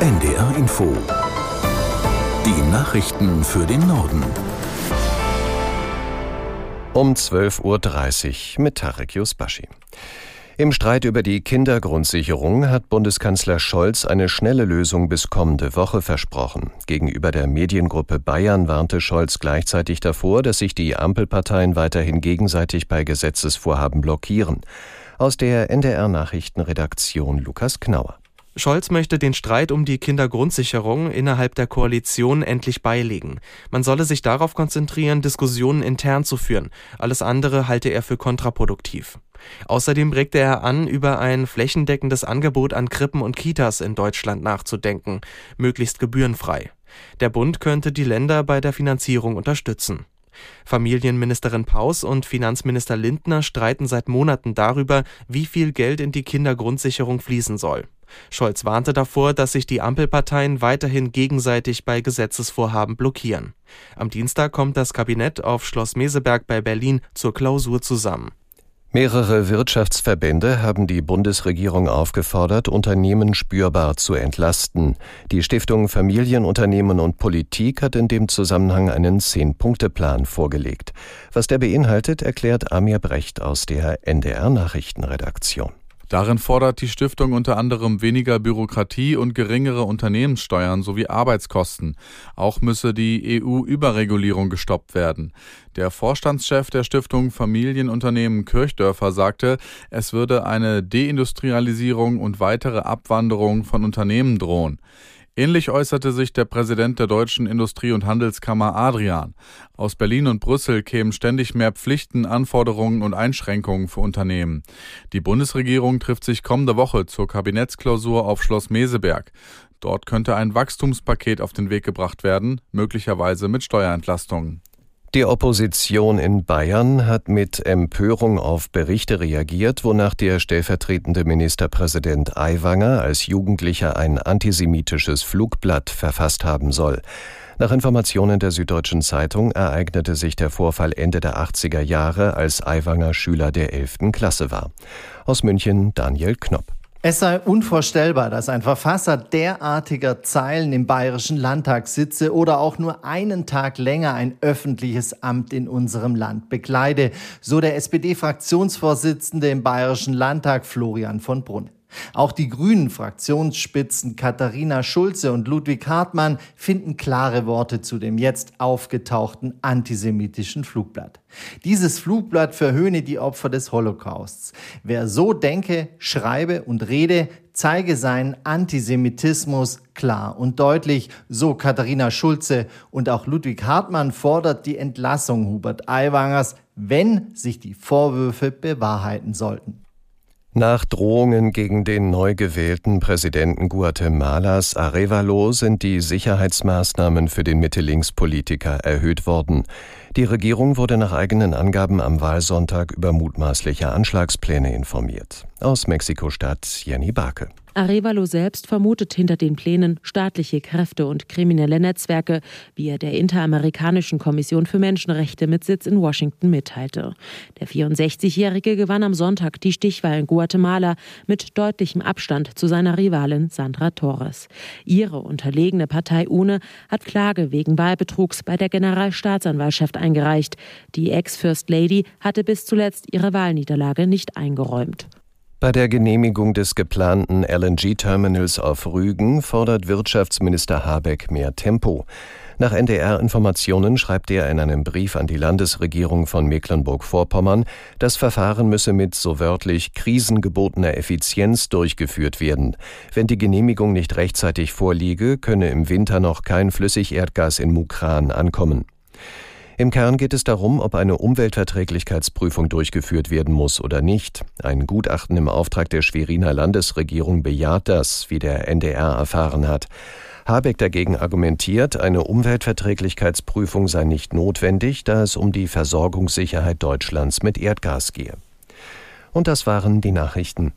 NDR Info. Die Nachrichten für den Norden. Um 12.30 Uhr mit Tarek Yusbashi. Im Streit über die Kindergrundsicherung hat Bundeskanzler Scholz eine schnelle Lösung bis kommende Woche versprochen. Gegenüber der Mediengruppe Bayern warnte Scholz gleichzeitig davor, dass sich die Ampelparteien weiterhin gegenseitig bei Gesetzesvorhaben blockieren. Aus der NDR Nachrichtenredaktion Lukas Knauer. Scholz möchte den Streit um die Kindergrundsicherung innerhalb der Koalition endlich beilegen. Man solle sich darauf konzentrieren, Diskussionen intern zu führen. Alles andere halte er für kontraproduktiv. Außerdem regte er an, über ein flächendeckendes Angebot an Krippen und Kitas in Deutschland nachzudenken, möglichst gebührenfrei. Der Bund könnte die Länder bei der Finanzierung unterstützen. Familienministerin Paus und Finanzminister Lindner streiten seit Monaten darüber, wie viel Geld in die Kindergrundsicherung fließen soll. Scholz warnte davor, dass sich die Ampelparteien weiterhin gegenseitig bei Gesetzesvorhaben blockieren. Am Dienstag kommt das Kabinett auf Schloss Meseberg bei Berlin zur Klausur zusammen. Mehrere Wirtschaftsverbände haben die Bundesregierung aufgefordert, Unternehmen spürbar zu entlasten. Die Stiftung Familienunternehmen und Politik hat in dem Zusammenhang einen Zehn-Punkte-Plan vorgelegt. Was der beinhaltet, erklärt Amir Brecht aus der NDR Nachrichtenredaktion. Darin fordert die Stiftung unter anderem weniger Bürokratie und geringere Unternehmenssteuern sowie Arbeitskosten. Auch müsse die EU-Überregulierung gestoppt werden. Der Vorstandschef der Stiftung Familienunternehmen Kirchdörfer sagte, es würde eine Deindustrialisierung und weitere Abwanderung von Unternehmen drohen. Ähnlich äußerte sich der Präsident der Deutschen Industrie- und Handelskammer Adrian. Aus Berlin und Brüssel kämen ständig mehr Pflichten, Anforderungen und Einschränkungen für Unternehmen. Die Bundesregierung trifft sich kommende Woche zur Kabinettsklausur auf Schloss Meseberg. Dort könnte ein Wachstumspaket auf den Weg gebracht werden, möglicherweise mit Steuerentlastungen. Die Opposition in Bayern hat mit Empörung auf Berichte reagiert, wonach der stellvertretende Ministerpräsident Aiwanger als Jugendlicher ein antisemitisches Flugblatt verfasst haben soll. Nach Informationen der Süddeutschen Zeitung ereignete sich der Vorfall Ende der 80er Jahre, als Aiwanger Schüler der 11. Klasse war. Aus München Daniel Knopp. Es sei unvorstellbar, dass ein Verfasser derartiger Zeilen im Bayerischen Landtag sitze oder auch nur einen Tag länger ein öffentliches Amt in unserem Land bekleide, so der SPD-Fraktionsvorsitzende im Bayerischen Landtag Florian von Brunn. Auch die grünen Fraktionsspitzen Katharina Schulze und Ludwig Hartmann finden klare Worte zu dem jetzt aufgetauchten antisemitischen Flugblatt. Dieses Flugblatt verhöhne die Opfer des Holocausts. Wer so denke, schreibe und rede, zeige seinen Antisemitismus klar und deutlich, so Katharina Schulze und auch Ludwig Hartmann fordert die Entlassung Hubert Aiwangers, wenn sich die Vorwürfe bewahrheiten sollten. Nach Drohungen gegen den neu gewählten Präsidenten Guatemalas Arevalo sind die Sicherheitsmaßnahmen für den Mitte-Links-Politiker erhöht worden. Die Regierung wurde nach eigenen Angaben am Wahlsonntag über mutmaßliche Anschlagspläne informiert. Aus Mexiko-Stadt Jenny Barke. Arevalo selbst vermutet hinter den Plänen staatliche Kräfte und kriminelle Netzwerke, wie er der Interamerikanischen Kommission für Menschenrechte mit Sitz in Washington mitteilte. Der 64-Jährige gewann am Sonntag die Stichwahl in Guatemala mit deutlichem Abstand zu seiner Rivalin Sandra Torres. Ihre unterlegene Partei UNE hat Klage wegen Wahlbetrugs bei der Generalstaatsanwaltschaft eingereicht. Die Ex-First Lady hatte bis zuletzt ihre Wahlniederlage nicht eingeräumt. Bei der Genehmigung des geplanten LNG-Terminals auf Rügen fordert Wirtschaftsminister Habeck mehr Tempo. Nach NDR-Informationen schreibt er in einem Brief an die Landesregierung von Mecklenburg-Vorpommern, das Verfahren müsse mit so wörtlich krisengebotener Effizienz durchgeführt werden. Wenn die Genehmigung nicht rechtzeitig vorliege, könne im Winter noch kein Flüssigerdgas in Mukran ankommen. Im Kern geht es darum, ob eine Umweltverträglichkeitsprüfung durchgeführt werden muss oder nicht. Ein Gutachten im Auftrag der Schweriner Landesregierung bejaht das, wie der NDR erfahren hat. Habeck dagegen argumentiert, eine Umweltverträglichkeitsprüfung sei nicht notwendig, da es um die Versorgungssicherheit Deutschlands mit Erdgas gehe. Und das waren die Nachrichten.